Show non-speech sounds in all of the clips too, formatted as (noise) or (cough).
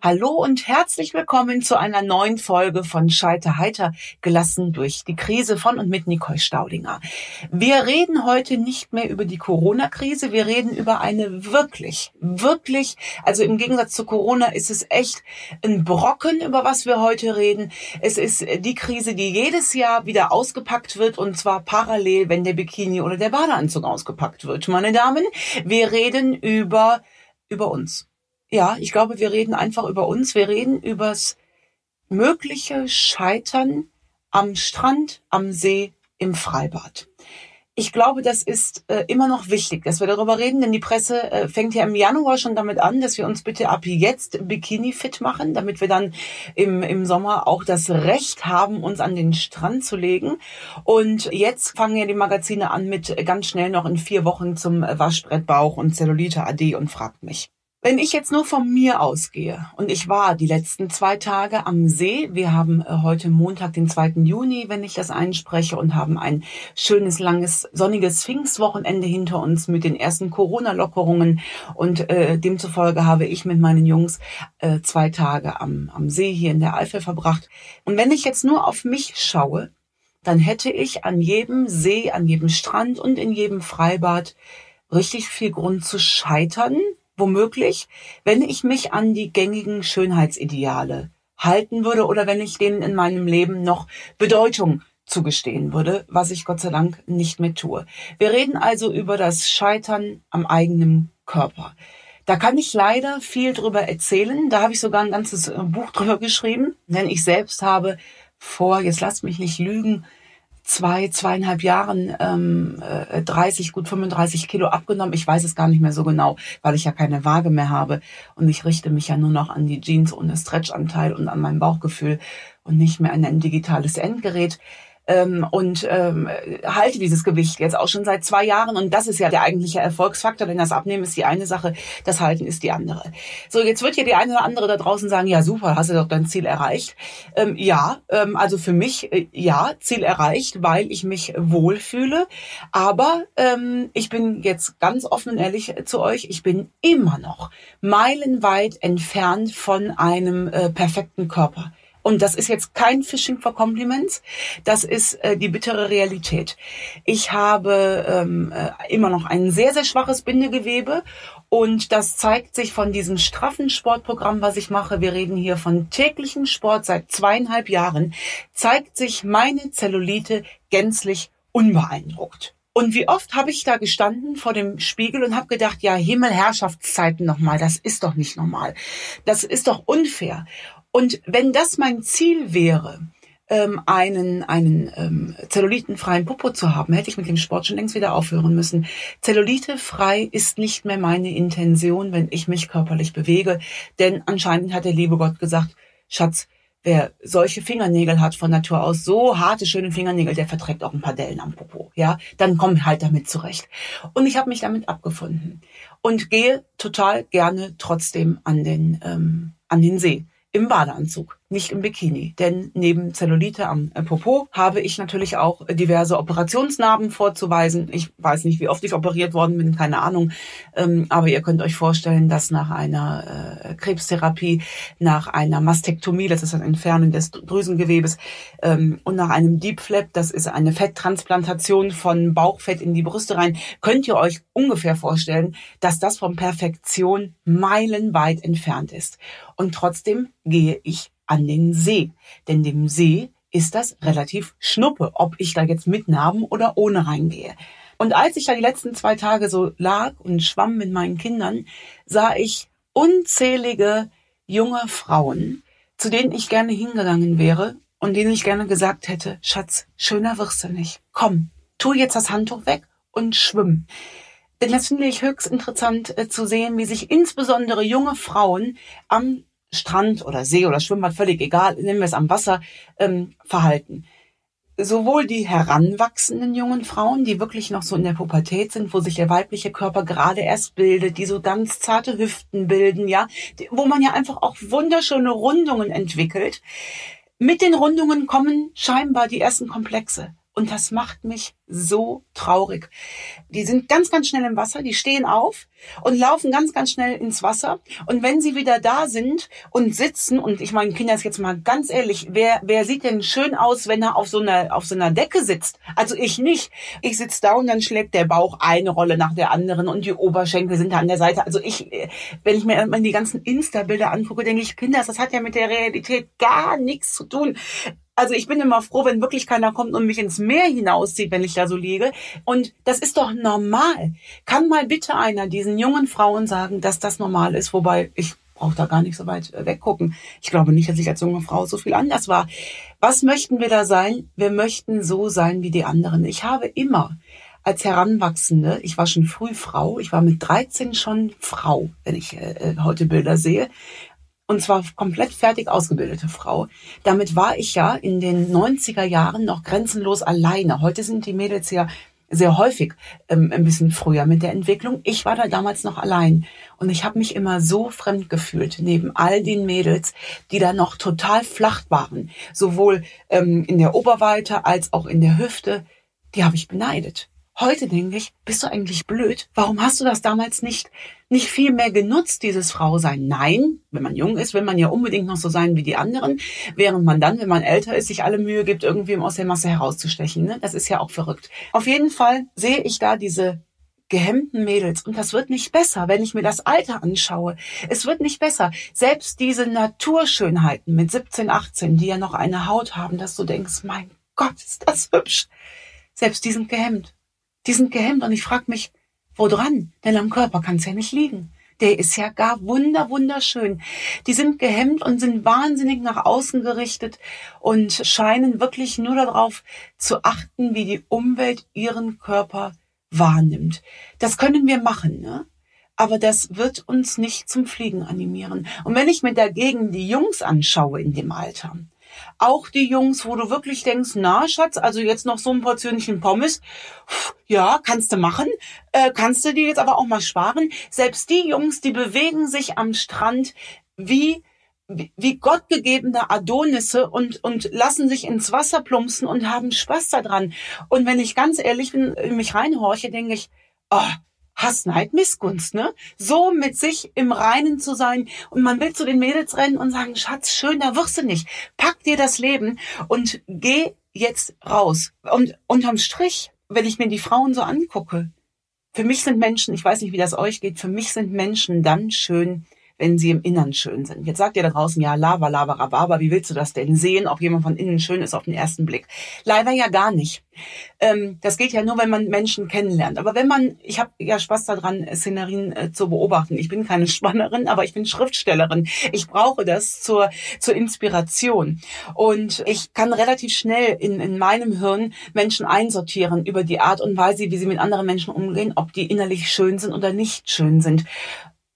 Hallo und herzlich willkommen zu einer neuen Folge von Scheiter heiter gelassen durch die Krise von und mit Nicole Staudinger. Wir reden heute nicht mehr über die Corona-Krise, wir reden über eine wirklich, wirklich, also im Gegensatz zu Corona ist es echt ein Brocken, über was wir heute reden. Es ist die Krise, die jedes Jahr wieder ausgepackt wird und zwar parallel, wenn der Bikini oder der Badeanzug ausgepackt wird. Meine Damen, wir reden über über uns ja, ich glaube, wir reden einfach über uns. Wir reden übers mögliche Scheitern am Strand, am See, im Freibad. Ich glaube, das ist äh, immer noch wichtig, dass wir darüber reden, denn die Presse äh, fängt ja im Januar schon damit an, dass wir uns bitte ab jetzt Bikini fit machen, damit wir dann im, im Sommer auch das Recht haben, uns an den Strand zu legen. Und jetzt fangen ja die Magazine an mit ganz schnell noch in vier Wochen zum Waschbrettbauch und Zellulite AD und fragt mich. Wenn ich jetzt nur von mir ausgehe und ich war die letzten zwei Tage am See, wir haben äh, heute Montag, den 2. Juni, wenn ich das einspreche und haben ein schönes, langes, sonniges Pfingstwochenende hinter uns mit den ersten Corona-Lockerungen und äh, demzufolge habe ich mit meinen Jungs äh, zwei Tage am, am See hier in der Eifel verbracht. Und wenn ich jetzt nur auf mich schaue, dann hätte ich an jedem See, an jedem Strand und in jedem Freibad richtig viel Grund zu scheitern, womöglich, wenn ich mich an die gängigen Schönheitsideale halten würde oder wenn ich denen in meinem Leben noch Bedeutung zugestehen würde, was ich Gott sei Dank nicht mehr tue. Wir reden also über das Scheitern am eigenen Körper. Da kann ich leider viel drüber erzählen. Da habe ich sogar ein ganzes äh, Buch drüber geschrieben, denn ich selbst habe vor, jetzt lasst mich nicht lügen, zwei, zweieinhalb Jahren ähm, 30, äh, gut 35 Kilo abgenommen. Ich weiß es gar nicht mehr so genau, weil ich ja keine Waage mehr habe. Und ich richte mich ja nur noch an die Jeans ohne Stretchanteil und an mein Bauchgefühl und nicht mehr an ein digitales Endgerät ähm, und ähm, halte dieses Gewicht jetzt auch schon seit zwei Jahren. Und das ist ja der eigentliche Erfolgsfaktor, denn das Abnehmen ist die eine Sache, das Halten ist die andere. So, jetzt wird ja die eine oder andere da draußen sagen, ja super, hast du doch dein Ziel erreicht. Ähm, ja, ähm, also für mich, äh, ja, Ziel erreicht, weil ich mich wohlfühle. Aber ähm, ich bin jetzt ganz offen und ehrlich zu euch, ich bin immer noch meilenweit entfernt von einem äh, perfekten Körper. Und das ist jetzt kein Fishing for Compliments, das ist äh, die bittere Realität. Ich habe ähm, äh, immer noch ein sehr, sehr schwaches Bindegewebe und das zeigt sich von diesem straffen Sportprogramm, was ich mache. Wir reden hier von täglichem Sport seit zweieinhalb Jahren, zeigt sich meine Zellulite gänzlich unbeeindruckt. Und wie oft habe ich da gestanden vor dem Spiegel und habe gedacht, ja, Himmelherrschaftszeiten nochmal, das ist doch nicht normal. Das ist doch unfair. Und wenn das mein Ziel wäre, ähm, einen, einen ähm, zellulitenfreien Popo zu haben, hätte ich mit dem Sport schon längst wieder aufhören müssen. Zellulitefrei ist nicht mehr meine Intention, wenn ich mich körperlich bewege. Denn anscheinend hat der liebe Gott gesagt, Schatz, wer solche Fingernägel hat von Natur aus, so harte, schöne Fingernägel, der verträgt auch ein paar Dellen am Popo. Ja, dann komm halt damit zurecht. Und ich habe mich damit abgefunden und gehe total gerne trotzdem an den ähm, an den See im Badeanzug nicht im Bikini. Denn neben Zellulite am äh, Popo habe ich natürlich auch diverse Operationsnarben vorzuweisen. Ich weiß nicht, wie oft ich operiert worden bin, keine Ahnung. Ähm, aber ihr könnt euch vorstellen, dass nach einer äh, Krebstherapie, nach einer Mastektomie, das ist ein Entfernen des Drüsengewebes, ähm, und nach einem Deep Flap, das ist eine Fetttransplantation von Bauchfett in die Brüste rein, könnt ihr euch ungefähr vorstellen, dass das von Perfektion meilenweit entfernt ist. Und trotzdem gehe ich an den See. Denn dem See ist das relativ schnuppe, ob ich da jetzt mit Narben oder ohne reingehe. Und als ich da die letzten zwei Tage so lag und schwamm mit meinen Kindern, sah ich unzählige junge Frauen, zu denen ich gerne hingegangen wäre und denen ich gerne gesagt hätte, Schatz, schöner wirst du nicht. Komm, tu jetzt das Handtuch weg und schwimm. Denn das finde ich höchst interessant äh, zu sehen, wie sich insbesondere junge Frauen am Strand oder See oder Schwimmbad, völlig egal, nennen wir es am Wasser, ähm, verhalten. Sowohl die heranwachsenden jungen Frauen, die wirklich noch so in der Pubertät sind, wo sich der weibliche Körper gerade erst bildet, die so ganz zarte Hüften bilden, ja, wo man ja einfach auch wunderschöne Rundungen entwickelt. Mit den Rundungen kommen scheinbar die ersten Komplexe. Und das macht mich so traurig. Die sind ganz, ganz schnell im Wasser, die stehen auf und laufen ganz, ganz schnell ins Wasser. Und wenn sie wieder da sind und sitzen, und ich meine, Kinder, ist jetzt mal ganz ehrlich, wer, wer sieht denn schön aus, wenn er auf so einer, auf so einer Decke sitzt? Also ich nicht. Ich sitze da und dann schlägt der Bauch eine Rolle nach der anderen und die Oberschenkel sind da an der Seite. Also ich, wenn ich mir die ganzen Insta-Bilder angucke, denke ich, Kinder, das hat ja mit der Realität gar nichts zu tun. Also ich bin immer froh, wenn wirklich keiner kommt und mich ins Meer hinauszieht, wenn ich da so liege. Und das ist doch normal. Kann mal bitte einer diesen jungen Frauen sagen, dass das normal ist, wobei ich brauche da gar nicht so weit äh, weggucken. Ich glaube nicht, dass ich als junge Frau so viel anders war. Was möchten wir da sein? Wir möchten so sein wie die anderen. Ich habe immer als Heranwachsende, ich war schon früh Frau, ich war mit 13 schon Frau, wenn ich äh, äh heute Bilder sehe, und zwar komplett fertig ausgebildete Frau. Damit war ich ja in den 90er Jahren noch grenzenlos alleine. Heute sind die Mädels ja sehr häufig ähm, ein bisschen früher mit der Entwicklung. Ich war da damals noch allein und ich habe mich immer so fremd gefühlt neben all den Mädels, die da noch total flach waren, sowohl ähm, in der Oberweite als auch in der Hüfte. Die habe ich beneidet. Heute denke ich, bist du eigentlich blöd? Warum hast du das damals nicht, nicht viel mehr genutzt, dieses Frausein? Nein, wenn man jung ist, will man ja unbedingt noch so sein wie die anderen, während man dann, wenn man älter ist, sich alle Mühe gibt, irgendwie aus der Masse herauszustechen. Ne? Das ist ja auch verrückt. Auf jeden Fall sehe ich da diese gehemmten Mädels. Und das wird nicht besser, wenn ich mir das Alter anschaue. Es wird nicht besser. Selbst diese Naturschönheiten mit 17, 18, die ja noch eine Haut haben, dass du denkst, mein Gott, ist das hübsch. Selbst die sind gehemmt. Die sind gehemmt und ich frage mich, woran? Denn am Körper kann es ja nicht liegen. Der ist ja gar wunder, wunderschön. Die sind gehemmt und sind wahnsinnig nach außen gerichtet und scheinen wirklich nur darauf zu achten, wie die Umwelt ihren Körper wahrnimmt. Das können wir machen, ne? aber das wird uns nicht zum Fliegen animieren. Und wenn ich mir dagegen die Jungs anschaue in dem Alter, auch die Jungs, wo du wirklich denkst, na Schatz, also jetzt noch so ein Portionchen Pommes, ja, kannst du machen, äh, kannst du dir jetzt aber auch mal sparen. Selbst die Jungs, die bewegen sich am Strand wie wie gottgegebene Adonisse und, und lassen sich ins Wasser plumpsen und haben Spaß daran. Und wenn ich ganz ehrlich bin, mich reinhorche, denke ich, oh, Hassneid, Missgunst, ne? So mit sich im Reinen zu sein und man will zu den Mädels rennen und sagen, Schatz, schön, da wirst du nicht. Pack dir das Leben und geh jetzt raus. Und unterm Strich, wenn ich mir die Frauen so angucke, für mich sind Menschen, ich weiß nicht, wie das euch geht, für mich sind Menschen dann schön, wenn sie im Innern schön sind. Jetzt sagt ihr da draußen, ja, Lava, Lava, Rhabarber, wie willst du das denn sehen, ob jemand von innen schön ist auf den ersten Blick? Leider ja gar nicht. Ähm, das geht ja nur, wenn man Menschen kennenlernt. Aber wenn man, ich habe ja Spaß daran, Szenerien äh, zu beobachten. Ich bin keine (laughs) Spannerin, aber ich bin Schriftstellerin. Ich brauche das zur, zur Inspiration. Und ich kann relativ schnell in, in meinem Hirn Menschen einsortieren über die Art und Weise, wie sie mit anderen Menschen umgehen, ob die innerlich schön sind oder nicht schön sind.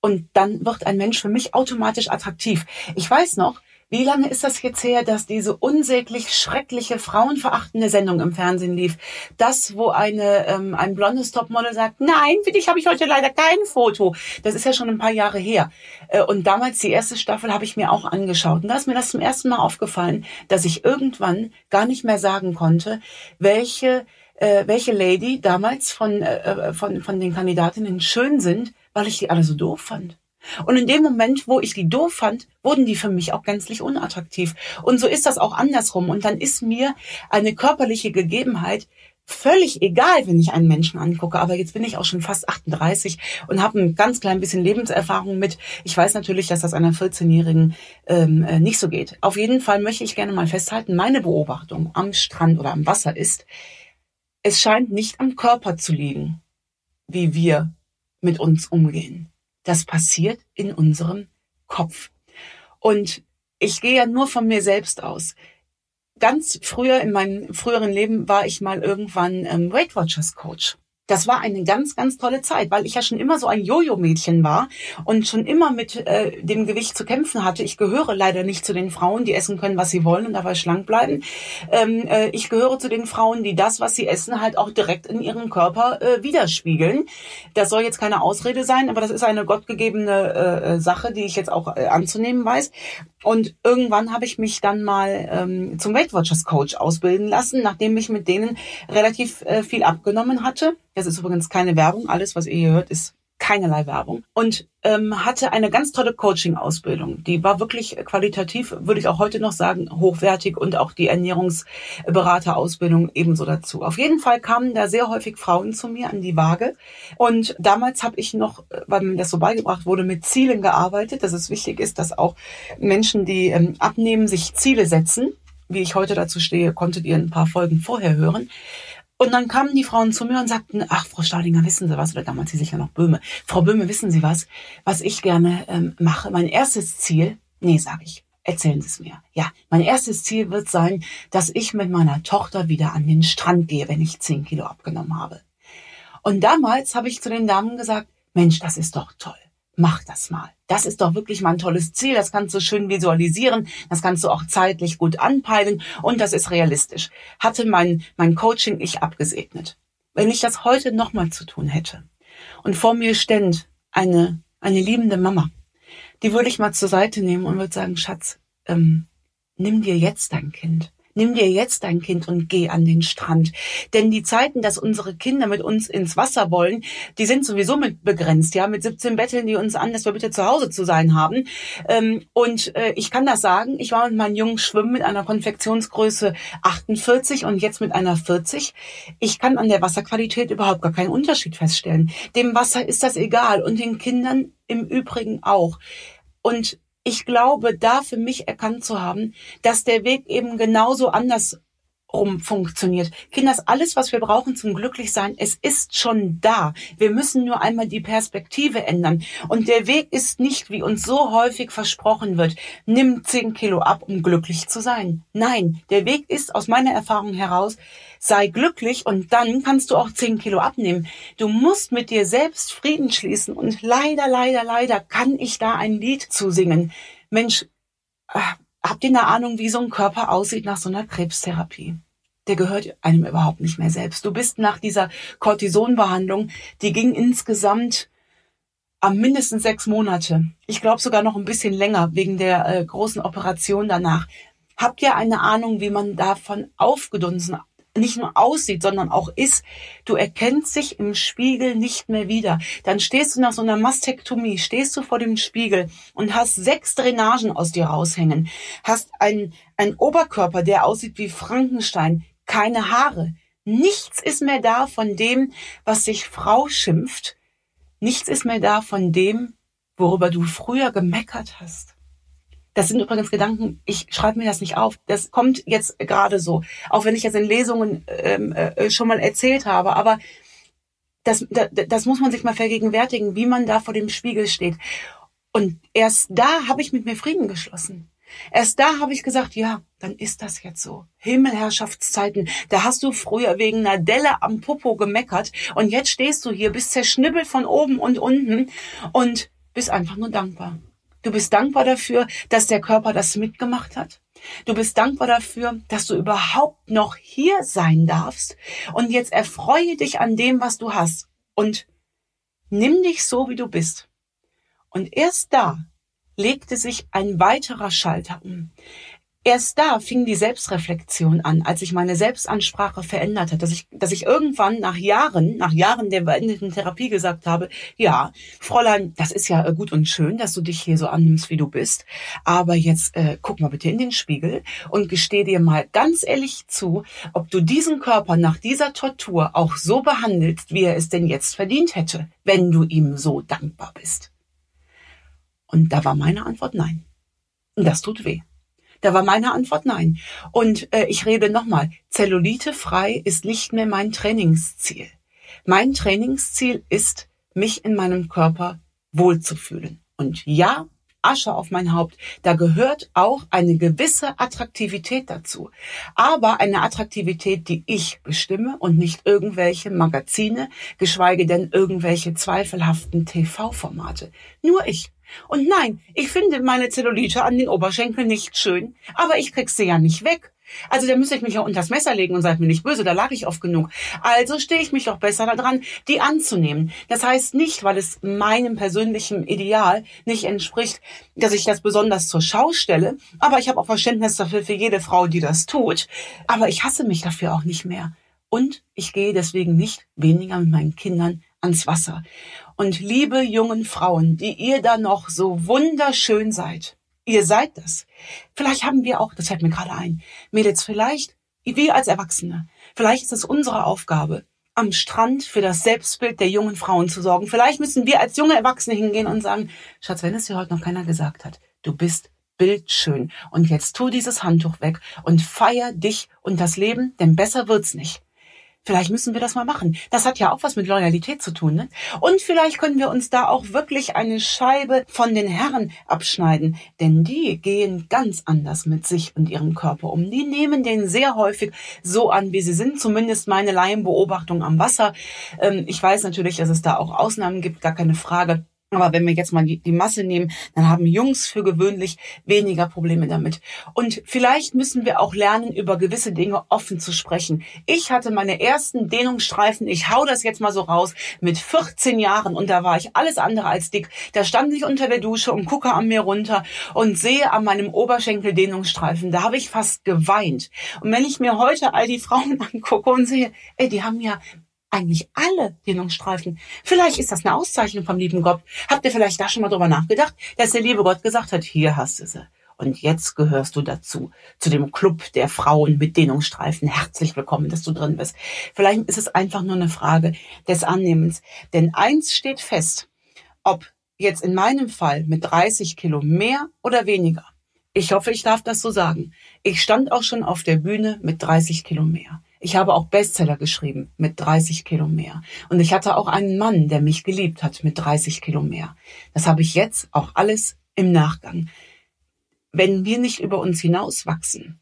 Und dann wird ein Mensch für mich automatisch attraktiv. Ich weiß noch, wie lange ist das jetzt her, dass diese unsäglich schreckliche, frauenverachtende Sendung im Fernsehen lief? Das, wo eine, ähm, ein blondes Topmodel sagt, nein, für dich habe ich heute leider kein Foto. Das ist ja schon ein paar Jahre her. Äh, und damals, die erste Staffel, habe ich mir auch angeschaut. Und da ist mir das zum ersten Mal aufgefallen, dass ich irgendwann gar nicht mehr sagen konnte, welche, äh, welche Lady damals von, äh, äh von, von den Kandidatinnen schön sind weil ich die alle so doof fand. Und in dem Moment, wo ich die doof fand, wurden die für mich auch gänzlich unattraktiv. Und so ist das auch andersrum. Und dann ist mir eine körperliche Gegebenheit völlig egal, wenn ich einen Menschen angucke. Aber jetzt bin ich auch schon fast 38 und habe ein ganz klein bisschen Lebenserfahrung mit. Ich weiß natürlich, dass das einer 14-Jährigen ähm, äh, nicht so geht. Auf jeden Fall möchte ich gerne mal festhalten, meine Beobachtung am Strand oder am Wasser ist, es scheint nicht am Körper zu liegen, wie wir mit uns umgehen. Das passiert in unserem Kopf. Und ich gehe ja nur von mir selbst aus. Ganz früher in meinem früheren Leben war ich mal irgendwann ähm, Weight Watchers Coach. Das war eine ganz, ganz tolle Zeit, weil ich ja schon immer so ein Jojo-Mädchen war und schon immer mit äh, dem Gewicht zu kämpfen hatte. Ich gehöre leider nicht zu den Frauen, die essen können, was sie wollen und dabei schlank bleiben. Ähm, äh, ich gehöre zu den Frauen, die das, was sie essen, halt auch direkt in ihrem Körper äh, widerspiegeln. Das soll jetzt keine Ausrede sein, aber das ist eine gottgegebene äh, äh Sache, die ich jetzt auch äh, anzunehmen weiß. Und irgendwann habe ich mich dann mal ähm, zum Weight Watchers Coach ausbilden lassen, nachdem ich mit denen relativ äh, viel abgenommen hatte. Das ist übrigens keine Werbung. Alles, was ihr hier hört, ist keinerlei Werbung und ähm, hatte eine ganz tolle Coaching-Ausbildung. Die war wirklich qualitativ, würde ich auch heute noch sagen, hochwertig und auch die Ernährungsberaterausbildung ebenso dazu. Auf jeden Fall kamen da sehr häufig Frauen zu mir an die Waage und damals habe ich noch, weil mir das so beigebracht wurde, mit Zielen gearbeitet, dass es wichtig ist, dass auch Menschen, die ähm, abnehmen, sich Ziele setzen. Wie ich heute dazu stehe, konntet ihr ein paar Folgen vorher hören. Und dann kamen die Frauen zu mir und sagten, ach, Frau Staudinger, wissen Sie was? Oder damals hieß ich ja noch Böhme. Frau Böhme, wissen Sie was? Was ich gerne ähm, mache, mein erstes Ziel, nee, sage ich, erzählen Sie es mir. Ja, mein erstes Ziel wird sein, dass ich mit meiner Tochter wieder an den Strand gehe, wenn ich zehn Kilo abgenommen habe. Und damals habe ich zu den Damen gesagt, Mensch, das ist doch toll mach das mal. Das ist doch wirklich mal ein tolles Ziel. Das kannst du schön visualisieren. Das kannst du auch zeitlich gut anpeilen. Und das ist realistisch. Hatte mein, mein Coaching ich abgesegnet. Wenn ich das heute nochmal zu tun hätte und vor mir stände eine, eine liebende Mama, die würde ich mal zur Seite nehmen und würde sagen, Schatz, ähm, nimm dir jetzt dein Kind nimm dir jetzt dein Kind und geh an den Strand. Denn die Zeiten, dass unsere Kinder mit uns ins Wasser wollen, die sind sowieso mit begrenzt. Ja, mit 17 betteln die uns an, dass wir bitte zu Hause zu sein haben. Ähm, und äh, ich kann das sagen, ich war mit meinen Jungen schwimmen mit einer Konfektionsgröße 48 und jetzt mit einer 40. Ich kann an der Wasserqualität überhaupt gar keinen Unterschied feststellen. Dem Wasser ist das egal und den Kindern im Übrigen auch. Und ich glaube, da für mich erkannt zu haben, dass der Weg eben genauso anders rum funktioniert. Kinders, alles, was wir brauchen zum Glücklichsein, es ist schon da. Wir müssen nur einmal die Perspektive ändern. Und der Weg ist nicht, wie uns so häufig versprochen wird, nimm zehn Kilo ab, um glücklich zu sein. Nein, der Weg ist aus meiner Erfahrung heraus, sei glücklich und dann kannst du auch zehn Kilo abnehmen. Du musst mit dir selbst Frieden schließen und leider, leider, leider kann ich da ein Lied zusingen. Mensch, äh, habt ihr eine Ahnung, wie so ein Körper aussieht nach so einer Krebstherapie? Der gehört einem überhaupt nicht mehr selbst. Du bist nach dieser Cortisonbehandlung, die ging insgesamt am mindestens sechs Monate. Ich glaube sogar noch ein bisschen länger wegen der äh, großen Operation danach. Habt ihr eine Ahnung, wie man davon aufgedunsen nicht nur aussieht, sondern auch ist. Du erkennst dich im Spiegel nicht mehr wieder. Dann stehst du nach so einer Mastektomie, stehst du vor dem Spiegel und hast sechs Drainagen aus dir raushängen, hast einen, einen Oberkörper, der aussieht wie Frankenstein, keine Haare. Nichts ist mehr da von dem, was sich Frau schimpft. Nichts ist mehr da von dem, worüber du früher gemeckert hast. Das sind übrigens Gedanken, ich schreibe mir das nicht auf. Das kommt jetzt gerade so. Auch wenn ich das in Lesungen ähm, äh, schon mal erzählt habe. Aber das, das, das muss man sich mal vergegenwärtigen, wie man da vor dem Spiegel steht. Und erst da habe ich mit mir Frieden geschlossen. Erst da habe ich gesagt, ja, dann ist das jetzt so. Himmelherrschaftszeiten, da hast du früher wegen einer Delle am Popo gemeckert und jetzt stehst du hier, bist zerschnibbelt von oben und unten und bist einfach nur dankbar. Du bist dankbar dafür, dass der Körper das mitgemacht hat. Du bist dankbar dafür, dass du überhaupt noch hier sein darfst. Und jetzt erfreue dich an dem, was du hast. Und nimm dich so, wie du bist. Und erst da legte sich ein weiterer Schalter um. Erst da fing die Selbstreflexion an, als ich meine Selbstansprache verändert hat, dass ich, dass ich irgendwann nach Jahren, nach Jahren der beendeten Therapie gesagt habe, ja, Fräulein, das ist ja gut und schön, dass du dich hier so annimmst, wie du bist, aber jetzt äh, guck mal bitte in den Spiegel und gesteh dir mal ganz ehrlich zu, ob du diesen Körper nach dieser Tortur auch so behandelst, wie er es denn jetzt verdient hätte, wenn du ihm so dankbar bist. Und da war meine Antwort nein. Und das tut weh. Da war meine Antwort nein. Und äh, ich rede nochmal, Zellulite frei ist nicht mehr mein Trainingsziel. Mein Trainingsziel ist, mich in meinem Körper wohlzufühlen. Und ja, Asche auf mein Haupt. Da gehört auch eine gewisse Attraktivität dazu. Aber eine Attraktivität, die ich bestimme und nicht irgendwelche Magazine, geschweige denn irgendwelche zweifelhaften TV-Formate. Nur ich. Und nein, ich finde meine Zellulite an den Oberschenkeln nicht schön, aber ich krieg sie ja nicht weg. Also da müsste ich mich ja unters Messer legen und seid mir nicht böse, da lag ich oft genug. Also stehe ich mich doch besser daran, die anzunehmen. Das heißt nicht, weil es meinem persönlichen Ideal nicht entspricht, dass ich das besonders zur Schau stelle, aber ich habe auch Verständnis dafür für jede Frau, die das tut. Aber ich hasse mich dafür auch nicht mehr. Und ich gehe deswegen nicht weniger mit meinen Kindern ans Wasser. Und liebe jungen Frauen, die ihr da noch so wunderschön seid, Ihr seid das. Vielleicht haben wir auch, das fällt mir gerade ein, Mädels, vielleicht, wir als Erwachsene, vielleicht ist es unsere Aufgabe, am Strand für das Selbstbild der jungen Frauen zu sorgen. Vielleicht müssen wir als junge Erwachsene hingehen und sagen, Schatz, wenn es dir heute noch keiner gesagt hat, du bist bildschön. Und jetzt tu dieses Handtuch weg und feier dich und das Leben, denn besser wird's nicht. Vielleicht müssen wir das mal machen. Das hat ja auch was mit Loyalität zu tun. Ne? Und vielleicht können wir uns da auch wirklich eine Scheibe von den Herren abschneiden. Denn die gehen ganz anders mit sich und ihrem Körper um. Die nehmen den sehr häufig so an, wie sie sind. Zumindest meine Laienbeobachtung am Wasser. Ähm, ich weiß natürlich, dass es da auch Ausnahmen gibt, gar keine Frage. Aber wenn wir jetzt mal die, Masse nehmen, dann haben Jungs für gewöhnlich weniger Probleme damit. Und vielleicht müssen wir auch lernen, über gewisse Dinge offen zu sprechen. Ich hatte meine ersten Dehnungsstreifen, ich hau das jetzt mal so raus, mit 14 Jahren und da war ich alles andere als dick. Da stand ich unter der Dusche und gucke an mir runter und sehe an meinem Oberschenkel Dehnungsstreifen. Da habe ich fast geweint. Und wenn ich mir heute all die Frauen (laughs) angucke und sehe, ey, die haben ja eigentlich alle Dehnungsstreifen. Vielleicht ist das eine Auszeichnung vom lieben Gott. Habt ihr vielleicht da schon mal drüber nachgedacht, dass der liebe Gott gesagt hat, hier hast du sie. Und jetzt gehörst du dazu, zu dem Club der Frauen mit Dehnungsstreifen. Herzlich willkommen, dass du drin bist. Vielleicht ist es einfach nur eine Frage des Annehmens. Denn eins steht fest, ob jetzt in meinem Fall mit 30 Kilo mehr oder weniger. Ich hoffe, ich darf das so sagen. Ich stand auch schon auf der Bühne mit 30 Kilo mehr. Ich habe auch Bestseller geschrieben mit 30 Kilo mehr. Und ich hatte auch einen Mann, der mich geliebt hat mit 30 Kilo mehr. Das habe ich jetzt auch alles im Nachgang. Wenn wir nicht über uns hinauswachsen,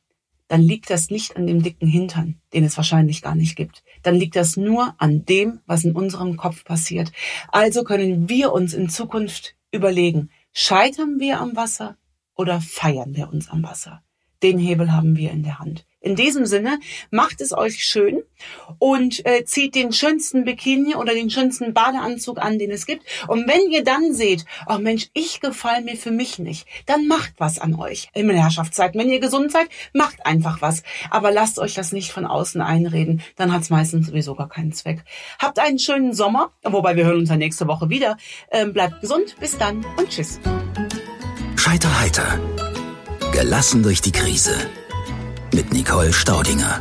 dann liegt das nicht an dem dicken Hintern, den es wahrscheinlich gar nicht gibt. Dann liegt das nur an dem, was in unserem Kopf passiert. Also können wir uns in Zukunft überlegen, scheitern wir am Wasser oder feiern wir uns am Wasser? Den Hebel haben wir in der Hand. In diesem Sinne, macht es euch schön und äh, zieht den schönsten Bikini oder den schönsten Badeanzug an, den es gibt. Und wenn ihr dann seht, oh Mensch, ich gefall mir für mich nicht, dann macht was an euch. Himmelherrschaftszeit. Wenn ihr gesund seid, macht einfach was. Aber lasst euch das nicht von außen einreden. Dann hat es meistens sowieso gar keinen Zweck. Habt einen schönen Sommer, wobei wir hören uns ja nächste Woche wieder. Ähm, bleibt gesund. Bis dann und tschüss. Scheiter heiter. Gelassen durch die Krise mit Nicole Staudinger.